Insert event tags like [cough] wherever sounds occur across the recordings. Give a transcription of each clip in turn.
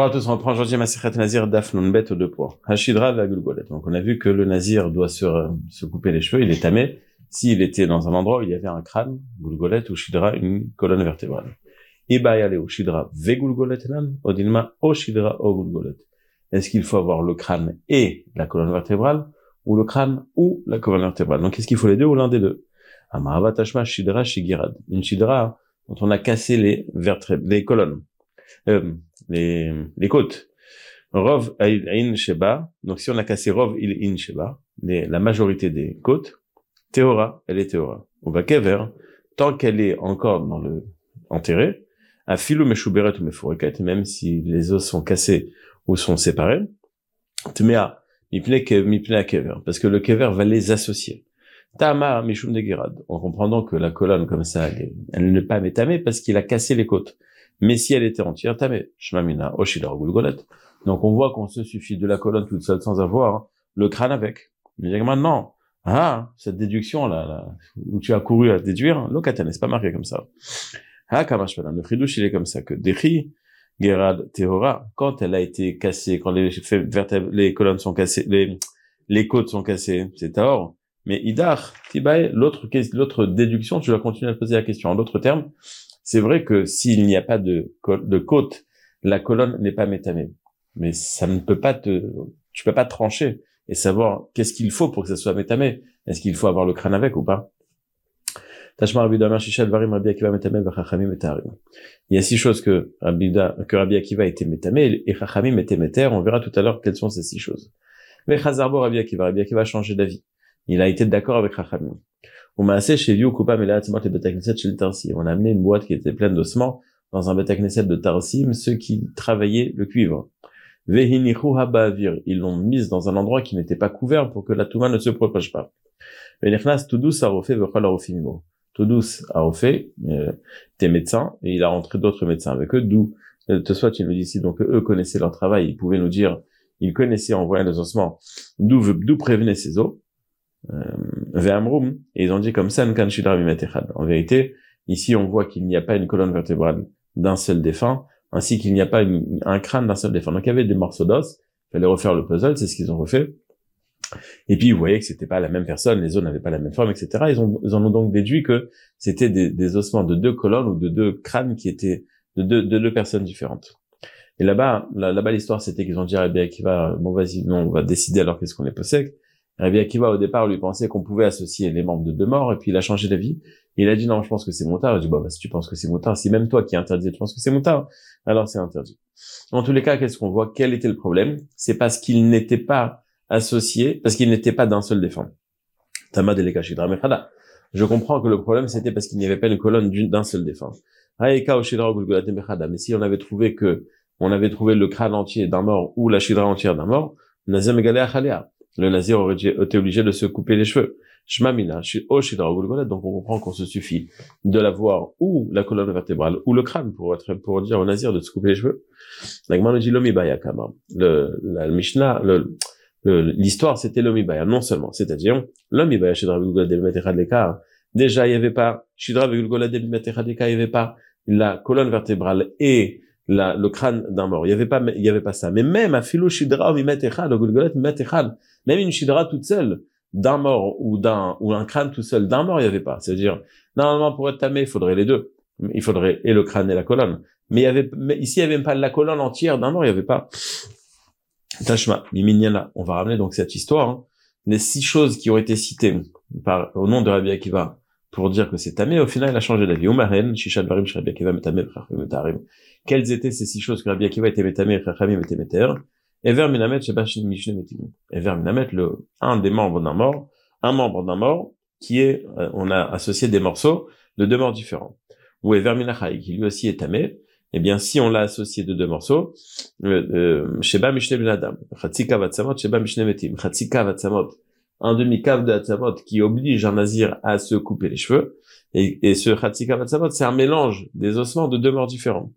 Bonjour à tous, on reprend aujourd'hui Masichet Nazir Dafnun Bet aux deux points. Hashidra Vagulgolet. Donc on a vu que le Nazir doit se, se couper les cheveux, il est tamé s'il était dans un endroit où il y avait un crâne, Gulgolet, ou Shidra, une colonne vertébrale. Ibayale ou Shidra Vegulgolet nan, Odilma o Shidra o Gulgolet. Est-ce qu'il faut avoir le crâne et la colonne vertébrale, ou le crâne ou la colonne vertébrale? Donc est-ce qu'il faut les deux ou l'un des deux? Amaravatashma Shidra Shigirad. Une Shidra dont on a cassé les vertèbres, les colonnes. Euh, les, côtes. Rov in sheba. Donc si on a cassé rov il in sheba, la majorité des côtes, théora, elle est théora. Ou kever, tant qu'elle est encore dans le enterré, à filo meshuberet ou mefoureket, même si les os sont cassés ou sont séparés, tmea, mipne kever, parce que le kever va les associer. Tama mishum de gerad. En comprenant que la colonne comme ça, elle, elle pas métamée parce qu'il a cassé les côtes. Mais si elle était entière, tamé, shmamina, oshidar gulgolet. Donc on voit qu'on se suffit de la colonne toute seule sans avoir le crâne avec. Mais maintenant, ah, cette déduction là, là, où tu as couru à déduire, l'okatan n'est pas marqué comme ça. Ah, kamashpana, le fridouche il est comme ça que dechi, gerad, tehora, quand elle a été cassée, quand les les colonnes sont cassées, les, les côtes sont cassées, c'est taor. Mais idar, tibae, l'autre, l'autre déduction, tu vas continuer à poser la question. En d'autres termes, c'est vrai que s'il n'y a pas de, de côte, la colonne n'est pas métamée. Mais ça ne peut pas te, tu peux pas trancher et savoir qu'est-ce qu'il faut pour que ça soit métamé. Est-ce qu'il faut avoir le crâne avec ou pas? Il y a six choses que Rabbi, que Rabbi Akiva était métamé et Chachamim était méter. On verra tout à l'heure quelles sont ces six choses. Mais Chazarbo Rabbi Akiva, a changé d'avis. Il a été d'accord avec Chachamim. On m'a assez chez. On a amené une boîte qui était pleine d'ossements dans un Betakneset de Tarsim, ceux qui travaillaient le cuivre. Ils l'ont mise dans un endroit qui n'était pas couvert pour que la touma ne se propage pas. Tudus a euh, tes médecins, et il a rentré d'autres médecins avec eux, d'où, de euh, soit il nous dit ici, donc eux connaissaient leur travail, ils pouvaient nous dire, ils connaissaient en voyant les ossements, d'où, d'où prévenaient ces os, euh, et ils ont dit comme ça, en vérité, ici on voit qu'il n'y a pas une colonne vertébrale d'un seul défunt, ainsi qu'il n'y a pas un crâne d'un seul défunt. Donc il y avait des morceaux d'os, il fallait refaire le puzzle, c'est ce qu'ils ont refait. Et puis vous voyez que c'était pas la même personne, les os n'avaient pas la même forme, etc. Ils, en ont donc déduit que c'était des, ossements de deux colonnes ou de deux crânes qui étaient de deux, de deux personnes différentes. Et là-bas, là-bas l'histoire c'était qu'ils ont dit à Rabbi Akiva, bon vas-y, non, on va décider alors qu'est-ce qu'on est possède. Rabbi Akiva, au départ, lui pensait qu'on pouvait associer les membres de deux morts, et puis il a changé d'avis. Il a dit, non, je pense que c'est moutard. Il a dit, bah, si tu penses que c'est moutard, si même toi qui es interdit, tu penses que c'est moutard, alors c'est interdit. En tous les cas, qu'est-ce qu'on voit? Quel était le problème? C'est parce qu'il n'était pas associé, parce qu'il n'était pas d'un seul défunt. Tama Je comprends que le problème, c'était parce qu'il n'y avait pas une colonne d'un seul défunt. Mais si on avait trouvé que, on avait trouvé le crâne entier d'un mort ou la shidra entière d'un mort, le nazir aurait été obligé de se couper les cheveux. Shmamina, donc on comprend qu'on se suffit de l'avoir ou la colonne vertébrale ou le crâne pour être, pour dire au nazir de se couper les cheveux. Le, la Mishnah, le, l'histoire c'était l'omibaya, non seulement, c'est-à-dire l'omibaya shidra Déjà, il n'y avait pas, shidra il n'y avait pas la colonne vertébrale et la, le crâne d'un mort. Il y avait pas, il y avait pas ça. Mais même à philo shidra le même une shidra toute seule d'un mort ou d'un ou un crâne tout seul d'un mort, il y avait pas. C'est-à-dire normalement pour être tamé, il faudrait les deux. Il faudrait et le crâne et la colonne. Mais il y avait, mais ici il y avait même pas la colonne entière d'un mort, il y avait pas. Tashma, miminyana. On va ramener donc cette histoire. Hein. Les six choses qui ont été citées par au nom de Rabbi Akiva pour dire que c'est tamé, au final il a changé d'avis. Umaren, Shisha Barim, Rabbi Akiva, Metamé, Metarim quelles étaient ces six choses que Rabbi Akiva était métamé Chachamim était. Ever Minamet Mishne Metim. Ever Minamet, le, un des membres d'un mort, un membre d'un mort, qui est, euh, on a associé des morceaux de deux morts différents. Ou Ever Minachai, qui lui aussi est tamé, eh bien, si on l'a associé de deux morceaux, euh, euh, Sheba Mishne Benadam, Chatzika Vatsamot, Sheba Mishne Metim, Chatzika Vatsamot, un demi-cave de Hatzamot qui oblige un nazir à se couper les cheveux, et, et ce Chatzika Vatsamot, c'est un mélange des ossements de deux morts différents.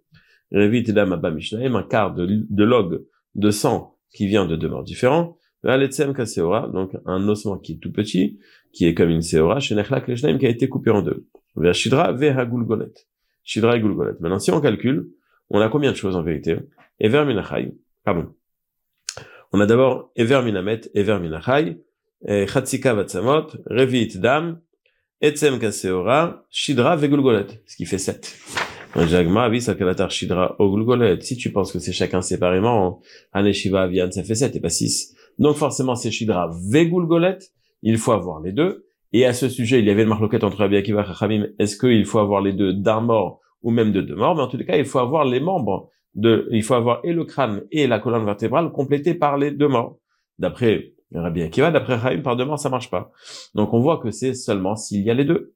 Un quart de, de log de sang qui vient de deux morts différents. Donc un ossement qui est tout petit, qui est comme une seora, chez qui a été coupé en deux. Vers Shidra, Gulgolet. Shidra et Gulgolet. Maintenant, si on calcule, on a combien de choses en vérité? Ever minachai. Pardon. On a d'abord Ever minamet, Ever minachai, Chatzika vatsamot, Revit dam, Etzem kaseora, Shidra vegulgolet, ce qui fait sept. Jagma, oui, sakalatar Shidra ogulgolet. Si tu penses que c'est chacun séparément, Aneshiva Avian, ça fait sept et pas six. Donc forcément c'est Shidra vegulgolet, il faut avoir les deux. Et à ce sujet, il y avait une marloquette entre Rabbi Akiva et Chachamim. Est-ce qu'il faut avoir les deux d'un mort ou même de deux morts? Mais en tout cas, il faut avoir les membres de, il faut avoir et le crâne et la colonne vertébrale complétés par les deux morts. D'après Rabbi Akiva, d'après Chachamim, par deux morts, ça marche pas. Donc on voit que c'est seulement s'il y a les deux.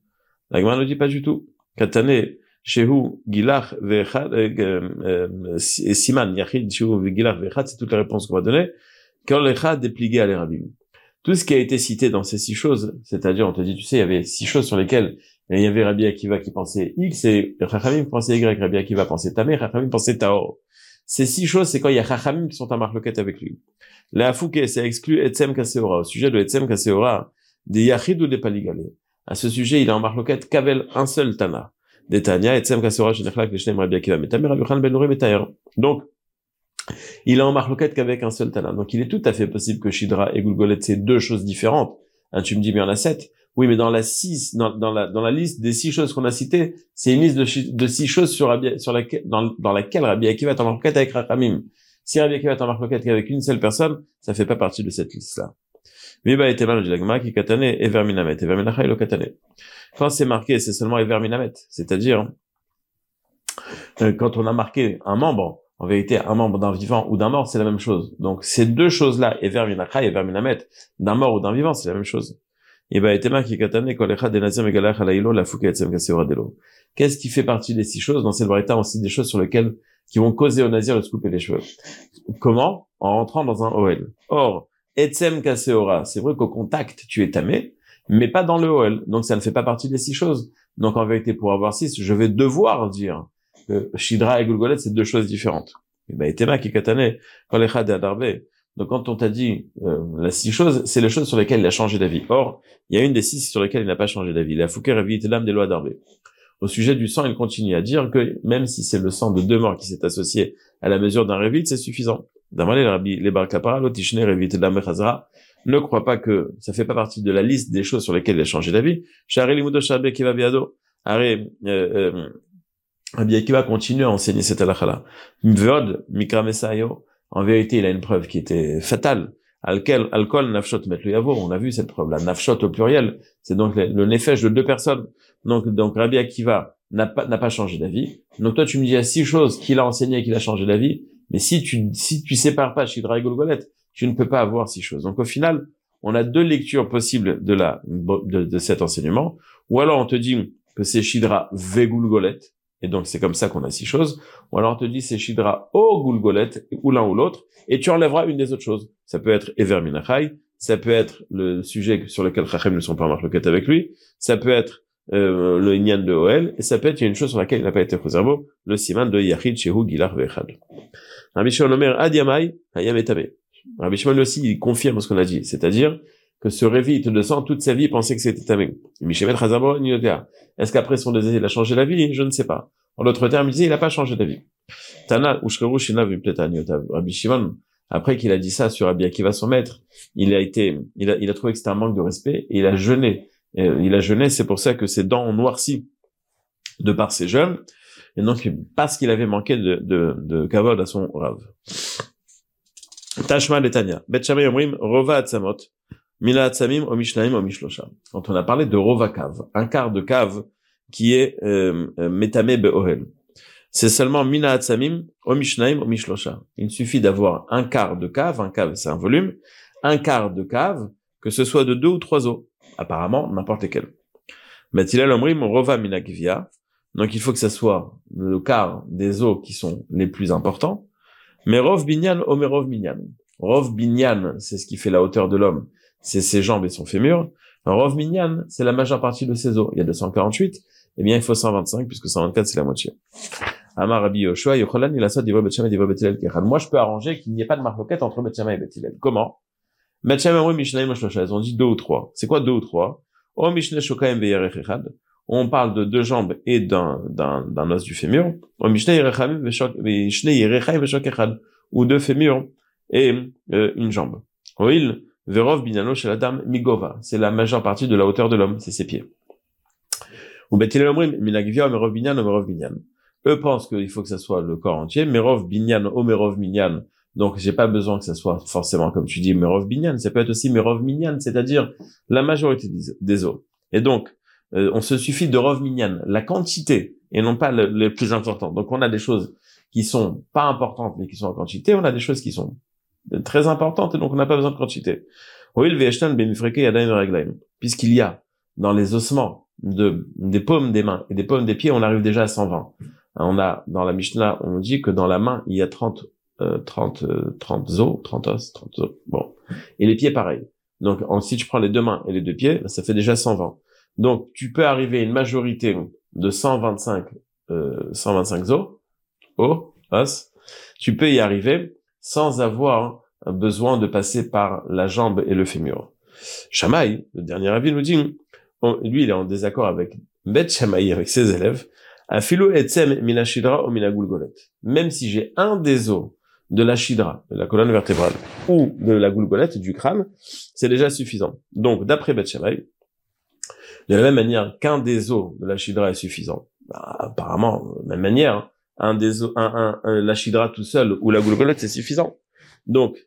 La ne dit pas du tout. Katane, Shehu, Gilach, Vechad, euh, euh, Siman, Yachid, Shehu, Gilach, Vechad, c'est toute la réponse qu'on va donner. Quand l'Echad dépligué à l'Erabim tout ce qui a été cité dans ces six choses, c'est-à-dire on te dit, tu sais, il y avait six choses sur lesquelles il y avait Rabbi Akiva qui pensait X et Chachamim pensait Y, Rabbi Akiva pensait Tamé, Chachamim pensait Tao. Ces six choses, c'est quand il y a Chachamim qui sont en marloquette avec lui. La Fouke, ça exclut Etzem Kaseora. Au sujet de Etzem Kaseora, des Yachid ou des Paligalé. À ce sujet, il est en marloquette qu'avec un seul Tana. Leshnem, Rabbi Akiva, Ben Donc, il est en marloquette qu'avec un seul Tana. Donc il est tout à fait possible que Shidra et Gulgolet, c'est deux choses différentes. Hein, tu me dis, mais il y en a sept. Oui, mais dans la six, dans, la, dans la liste des six choses qu'on a citées, c'est une liste de, six choses sur, sur laquelle, dans, dans laquelle Rabbi Akiva est en marloquette avec Rachamim. Si Rabbi Akiva est en marloquette qu'avec une seule personne, ça fait pas partie de cette liste-là. Quand c'est marqué, c'est seulement verminamet. C'est-à-dire, euh, quand on a marqué un membre, en vérité, un membre d'un vivant ou d'un mort, c'est la même chose. Donc, ces deux choses-là, et et verminamet, d'un mort ou d'un vivant, c'est la même chose. Qu'est-ce qui fait partie des six choses? Dans cette variété, on cite des choses sur lesquelles, qui vont causer au nazir de se couper les cheveux? Comment? En rentrant dans un OL. Or, etzem kaseora, c'est vrai qu'au contact, tu es tamé, mais pas dans le OL. Donc, ça ne fait pas partie des six choses. Donc, en vérité, pour avoir six, je vais devoir dire que Shidra et Gulgolet, c'est deux choses différentes. Et ben, Etema qui katane, Donc, quand on t'a dit euh, la six choses, c'est les choses sur lesquelles il a changé d'avis. Or, il y a une des six sur lesquelles il n'a pas changé d'avis. La Fouquet révite l'âme des lois d'Arvé. Au sujet du sang, il continue à dire que même si c'est le sang de deux morts qui s'est associé à la mesure d'un révite, c'est suffisant. Ne croit pas que ça fait pas partie de la liste des choses sur lesquelles il a changé d'avis. Euh, euh, Rabbi Akiva continue à enseigner cette halakha-là. Mikra Mesayo, en vérité, il a une preuve qui était fatale. Alkel, alcool, nafshot, met le yavo. On a vu cette preuve-là. Nafshot au pluriel. C'est donc le, le nefesh de deux personnes. Donc, donc, Rabbi Akiva n'a pas, n'a pas changé d'avis. Donc, toi, tu me dis, il y a six choses qu'il a enseignées et qu'il a changé d'avis. Mais si tu, si tu sépares pas Shidra et Golgolet, tu ne peux pas avoir six choses. Donc, au final, on a deux lectures possibles de la, de, de cet enseignement. Ou alors, on te dit que c'est Shidra Vegulgolet et donc, c'est comme ça qu'on a six choses. Ou alors, on te dit, c'est Shidra au Gulgolet, ou l'un ou l'autre, et tu enlèveras une des autres choses. Ça peut être Ever Minachai, ça peut être le sujet sur lequel Chachem ne sont pas en avec lui, ça peut être euh, le Inyan de Oel, et ça peut être une chose sur laquelle il n'a pas été Choserbo, le Siman de Yachid Shehu Gilar Vechad. Rabbi Shimon Omer Adiamai, Hayam Etame. Rabbi Shimon aussi, il confirme ce qu'on a dit, c'est-à-dire que ce révite de sang, toute sa vie, pensait que c'était tamé. Est-ce qu'après son désir, il a changé la vie? Je ne sais pas. En d'autres termes, il disait, il n'a pas changé d'avis. Tana, Rabbi Shimon, après qu'il a dit ça sur Rabbi Akiva, son maître, il a été, il a, il a trouvé que c'était un manque de respect, et il a jeûné. Il a jeûné, c'est pour ça que ses dents ont noirci de par ses jeûnes, et donc, parce qu'il avait manqué de, de, de kavod à son rave. Tashma Letania. Bet Yomrim, Rova Atzamot. Mila Atzamim, Omishnaim, Omishlosha. Quand on a parlé de Rovakav, un quart de cave qui est euh, euh Metame Be'ohel. C'est seulement Mina Atzamim, Omishnaim, Omishlosha. Il suffit d'avoir un quart de cave, un cave c'est un volume, un quart de cave, que ce soit de deux ou trois os. Apparemment, n'importe lesquels. Matilal Omrim, Rova Minagvia. Donc il faut que ce soit le quart des os qui sont les plus importants. Mais Rov Binyan, Omerov Binyan. Rov Binyan, c'est ce qui fait la hauteur de l'homme c'est ses jambes et son fémur. Rov minyan, c'est la majeure partie de ses os. Il y a 248, eh bien, il faut 125, puisque 124, c'est la moitié. Amar Rabbi Yoshua, il a ça, Moi, je peux arranger qu'il n'y ait pas de marloquette entre Betchamay et Betilel. Comment? Ont dit deux ou trois. C'est quoi deux ou trois? Oh, on parle de deux jambes et d'un, d'un, d'un os du fémur, ou deux fémurs et euh, une jambe. verov binano chez la dame migova. C'est la majeure partie de la hauteur de l'homme, c'est ses pieds. Ou. Eux pensent qu'il faut que ça soit le corps entier, merov binyan, o merov binyan. Donc, j'ai pas besoin que ça soit forcément, comme tu dis, merov binyan. Ça peut être aussi merov minyan, c'est-à-dire la majorité des os. Et donc, euh, on se suffit de rov minyan, la quantité, et non pas le, plus important. Donc, on a des choses qui sont pas importantes, mais qui sont en quantité. On a des choses qui sont très importantes, et donc on n'a pas besoin de quantité. Puisqu'il y a dans les ossements de, des paumes des mains et des paumes des pieds, on arrive déjà à 120. On a, dans la Mishnah, on dit que dans la main, il y a 30, euh, 30, 30 euh, os, 30 os, 30 os. Bon. Et les pieds, pareil. Donc, si tu prends les deux mains et les deux pieds, ça fait déjà 120. Donc, tu peux arriver à une majorité de 125, euh, 125 os, os, os. Tu peux y arriver sans avoir besoin de passer par la jambe et le fémur. Shamaï, le dernier avis nous dit, lui, il est en désaccord avec Bet Shamaï, avec ses élèves, Afilo etzem minashidra ou minagulgolet. Même si j'ai un des os de la shidra, de la colonne vertébrale, ou de la goulgolette, du crâne, c'est déjà suffisant. Donc, d'après Beth de la même manière qu'un des os de la shidra est suffisant, bah, apparemment, de la même manière, hein, un des os, un, un, la shidra tout seul ou la goulgolette, c'est suffisant. Donc,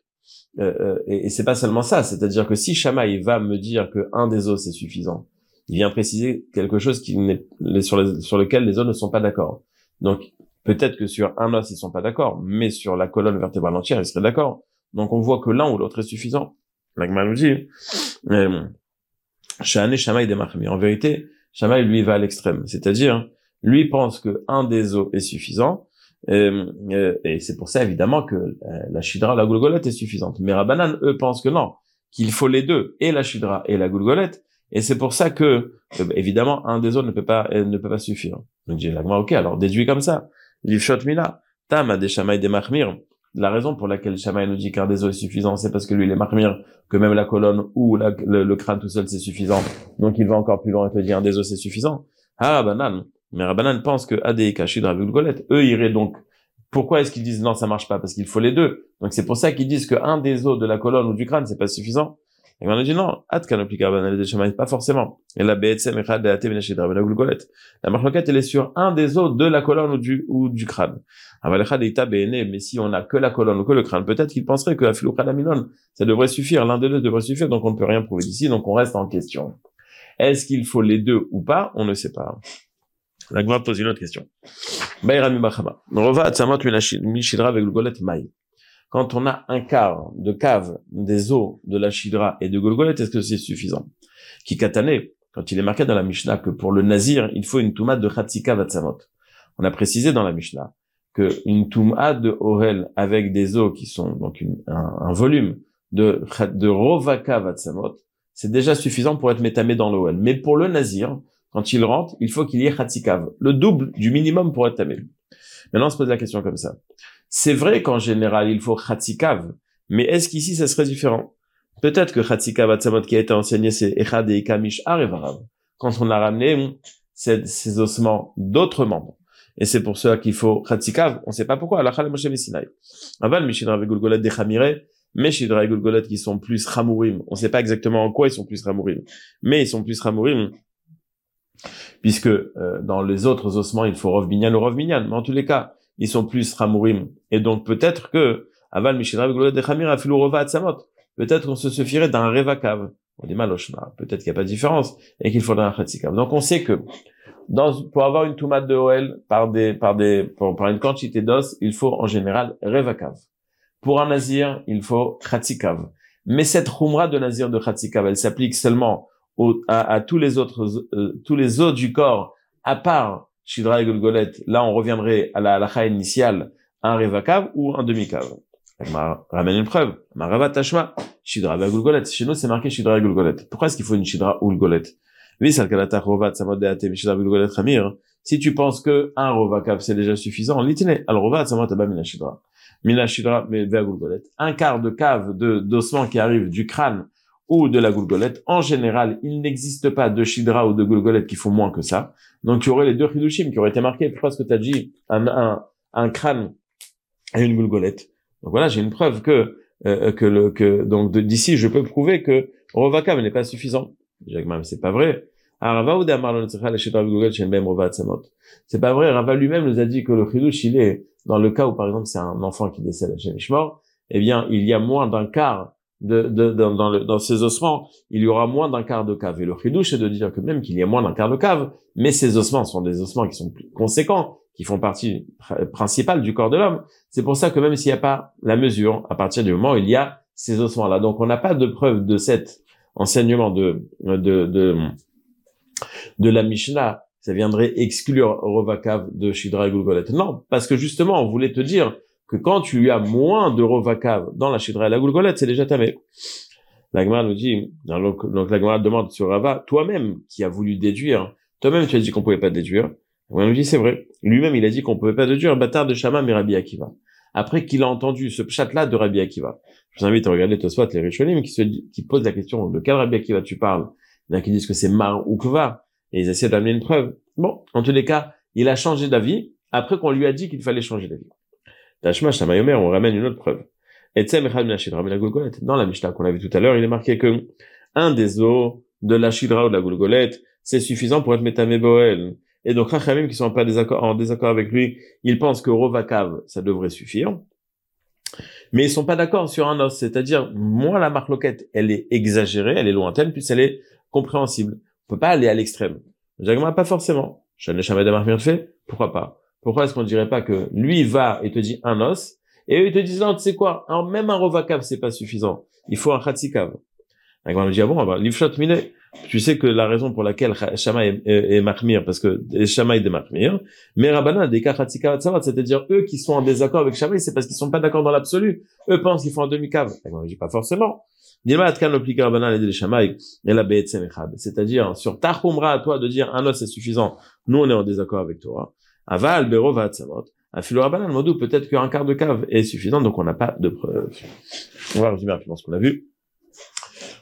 euh, euh, et, et c'est pas seulement ça, c'est-à-dire que si Shamaï va me dire que un des os c'est suffisant, il vient préciser quelque chose qui n'est sur, sur lequel les os ne sont pas d'accord. Donc peut-être que sur un os ils sont pas d'accord, mais sur la colonne vertébrale entière ils seraient d'accord. Donc on voit que l'un ou l'autre est suffisant. L'agma nous dit, euh, Shamaï Mais en vérité, Shamaï lui va à l'extrême, c'est-à-dire lui pense que un des os est suffisant. Euh, euh, et c'est pour ça évidemment que la shidra, la goulgolette est suffisante. Mais Rabbanan, eux, pensent que non, qu'il faut les deux, et la shidra et la goulgolette, et c'est pour ça que, euh, évidemment, un des autres ne peut pas, euh, ne peut pas suffire. Donc, j'ai la ok, alors déduit comme ça. Livshot mina, tam a des shamaï des mahmir. La raison pour laquelle Shamaï nous dit qu'un des os est suffisant, c'est parce que lui, il est mahmir, que même la colonne ou le, crâne tout seul, c'est suffisant. Donc, il va encore plus loin et te dire un des os, c'est suffisant. Ah, Rabbanan. Mais Rabbanan pense que Adeika, Shidra, Golet, eux iraient donc pourquoi est-ce qu'ils disent non, ça marche pas? Parce qu'il faut les deux. Donc c'est pour ça qu'ils disent qu'un des os de la colonne ou du crâne, c'est pas suffisant. Et on a dit non, at pas forcément. Et la BSM echad la La marloquette, elle est sur un des os de la colonne ou du, ou du crâne. Mais si on a que la colonne ou que le crâne, peut-être qu'il penserait que la minon, ça devrait suffire, l'un des deux devrait suffire, donc on ne peut rien prouver d'ici, donc on reste en question. Est-ce qu'il faut les deux ou pas? On ne sait pas. La pose une autre question. Bayrami Bachama. Rova Atzamot Mishidra avec Maï quand on a un quart de cave des eaux de la Shidra et de Golgolet, est-ce que c'est suffisant? Qui katané, quand il est marqué dans la Mishnah que pour le Nazir, il faut une touma de Chatzika Vatsamot. On a précisé dans la Mishnah que une touma de Orel avec des eaux qui sont donc un, volume de, Rovaka Vatsamot, c'est déjà suffisant pour être métamé dans l'OL. Mais pour le Nazir, quand il rentre, il faut qu'il y ait Chatzikav, le double du minimum pour être tamé. Maintenant, on se pose la question comme ça. C'est vrai qu'en général, il faut Khatikav, mais est-ce qu'ici, ça serait différent? Peut-être que Khatikav Atzamot qui a été enseigné, c'est Echad et Arevarav, quand on a ramené ces, ces ossements d'autres membres. Et c'est pour cela qu'il faut Khatikav, on ne sait pas pourquoi, Allah Moshe Sinai. Aval Mishidra Gulgolet des Chamire, mais Shidra et Gulgolet qui sont plus Ramourim. On ne sait pas exactement en quoi ils sont plus Ramourim, mais ils sont plus Ramourim puisque euh, dans les autres ossements, il faut Rov Binyan ou Rov Binyan. Mais en tous les cas, ils sont plus ramourim. Et donc peut-être que aval Peut-être qu'on se suffirait d'un revakav. On dit maloshma. Peut-être qu'il n'y a pas de différence et qu'il faudra un khatsikav. Donc on sait que dans, pour avoir une tomate de OL par des, par des, pour, par une quantité d'os, il faut en général revakav. Pour un nazir, il faut khatsikav. Mais cette khumra de nazir de khatsikav, elle s'applique seulement à, à, tous les autres, euh, tous les os du corps, à part Shidra et Golgolet, là on reviendrait à la halakha initiale, un Revakav ou un demi-cave. ramène une preuve. Marava Tashma, Shidra et Golgolet. Chez nous c'est marqué Shidra et Golgolet. Pourquoi est-ce qu'il faut une Shidra ou Golgolet si tu penses que un Rovakav c'est déjà suffisant, l'itine, al Rovat Samad Mina Shidra. Mina Shidra, mais Golgolet. Un quart de cave de, d'ossement qui arrive du crâne ou de la goulgolette. En général, il n'existe pas de shidra ou de goulgolette qui font moins que ça. Donc, tu aurais les deux chidushim qui auraient été marqués. Pourquoi est-ce que tu as dit un, un, un crâne et une goulgolette? Donc voilà, j'ai une preuve que euh, que le que donc d'ici, je peux prouver que rovakav n'est pas suffisant. C'est pas vrai. C'est pas vrai. Rava lui-même nous a dit que le chidush, il est dans le cas où, par exemple, c'est un enfant qui décède à Shemishmor, eh bien, il y a moins d'un quart de, de, dans, le, dans ces ossements, il y aura moins d'un quart de cave. Et le chidouche, c'est de dire que même qu'il y a moins d'un quart de cave, mais ces ossements sont des ossements qui sont plus conséquents, qui font partie principale du corps de l'homme. C'est pour ça que même s'il n'y a pas la mesure, à partir du moment où il y a ces ossements-là, donc on n'a pas de preuve de cet enseignement de, de, de, de la Mishnah, ça viendrait exclure Rovakav de Shidra et Gulgolet. Non, parce que justement, on voulait te dire que quand tu as moins de rovakav dans la chidra et la goulgolette, c'est déjà tamé. La nous dit, donc, donc la demande sur Rava, toi-même qui as voulu déduire, toi-même tu as dit qu'on pouvait pas déduire. La nous dit c'est vrai. Lui-même il a dit qu'on pouvait pas déduire bâtard de Shama mais Rabbi Akiva. Après qu'il a entendu ce chat-là de Rabbi Akiva. Je vous invite à regarder Tosfot les Rishonim qui se qui posent la question de quel Rabbi Akiva tu parles? Il y en a qui disent que c'est Mar ou Kva et ils essaient d'amener une preuve. Bon, en tous les cas, il a changé d'avis après qu'on lui a dit qu'il fallait changer d'avis. Tashma Shamayomer, on ramène une autre preuve. Et dans la Mishnah qu'on a vu tout à l'heure, il est marqué que un des os de la Shidra ou de la Goulgolette, c'est suffisant pour être Boel. Et donc, Rachamim, qui sont pas en désaccord avec lui, ils pensent que Rovakav, ça devrait suffire. Mais ils sont pas d'accord sur un os. C'est-à-dire, moi, la marloquette, elle est exagérée, elle est lointaine, puis elle est compréhensible. On peut pas aller à l'extrême. Jagma, pas forcément. Je n'ai jamais de fait. Pourquoi pas? Pourquoi est-ce qu'on dirait pas que lui va et te dit un os, et eux ils te disent non, tu sais quoi, même un rovakav c'est pas suffisant. Il faut un khatsikav. Donc on dit ah bon, bah, l'ifshot mine, tu sais que la raison pour laquelle Shama est, est, parce que Shama est des mahmir, mais Rabbanan des khatsikav c'est-à-dire eux qui sont en désaccord avec Shama, c'est parce qu'ils sont pas d'accord dans l'absolu. Eux pensent qu'ils font un demi-cave. On dit pas forcément. C'est-à-dire, sur ta à toi de dire un os c'est suffisant, nous on est en désaccord avec toi. Aval, Berova, Tzavot. Afilo Rabbanan, Modou, peut-être qu'un quart de cave est suffisant, donc on n'a pas de preuve. On va résumer rapidement ce qu'on a vu.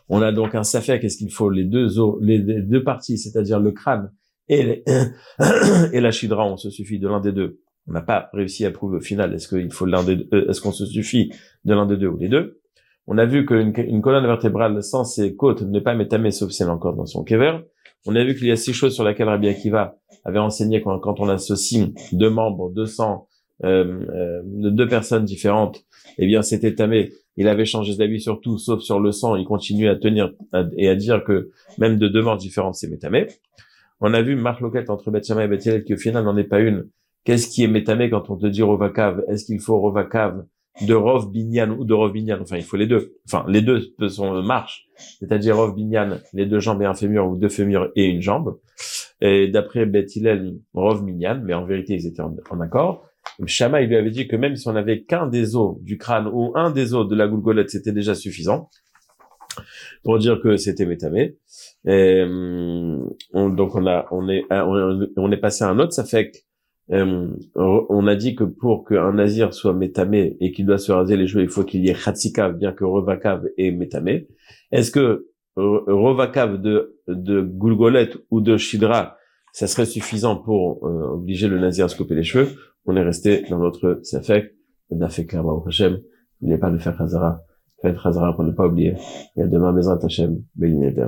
On a donc un safek, est-ce qu'il faut les deux os, les, deux parties, c'est-à-dire le crâne et, [coughs] et la chidra, on se suffit de l'un des deux. On n'a pas réussi à prouver au final, est-ce qu'il faut l'un des deux, euh, est-ce qu'on se suffit de l'un des deux ou des deux? On a vu qu'une une colonne vertébrale sans ses côtes n'est pas métamée sauf si elle est encore dans son kever. On a vu qu'il y a six choses sur lesquelles Rabbi Akiva avait enseigné quand, quand on associe deux membres, deux sangs, euh, euh, de deux personnes différentes, eh bien c'était tamé. Il avait changé d'avis sur tout, sauf sur le sang. Il continue à tenir et à dire que même de deux morts différentes, c'est métamé. On a vu Marc Loquette entre Bethshama et Bethel qui au final n'en est pas une. Qu'est-ce qui est métamé quand on te dit Rovakav? Est-ce qu'il faut Rovakav? De Rov Binyan ou de Rov Binyan Enfin, il faut les deux. Enfin, les deux sont marche. C'est-à-dire Rov Binyan, les deux jambes et un fémur ou deux fémurs et une jambe. Et d'après Beth Hillel, Rov Minyan, mais en vérité, ils étaient en, accord. Shama, il lui avait dit que même si on n'avait qu'un des os du crâne ou un des os de la goulgolette, c'était déjà suffisant pour dire que c'était métamé. Hum, donc on a, on est, on est passé à un autre. Ça hum, on a dit que pour qu'un nazir soit métamé et qu'il doit se raser les cheveux, il faut qu'il y ait khatsikav, bien que revakav est métamé. Est-ce que Rovakav de, de Gulgolet ou de Shidra, ça serait suffisant pour euh, obliger le nazi à se couper les cheveux? On est resté dans notre Safek, on a fait clairement Hashem. N'oubliez pas de faire Khazara. Faites Khazara pour ne pas oublier. Et à demain, Bezrat Hashem, Bélinéder.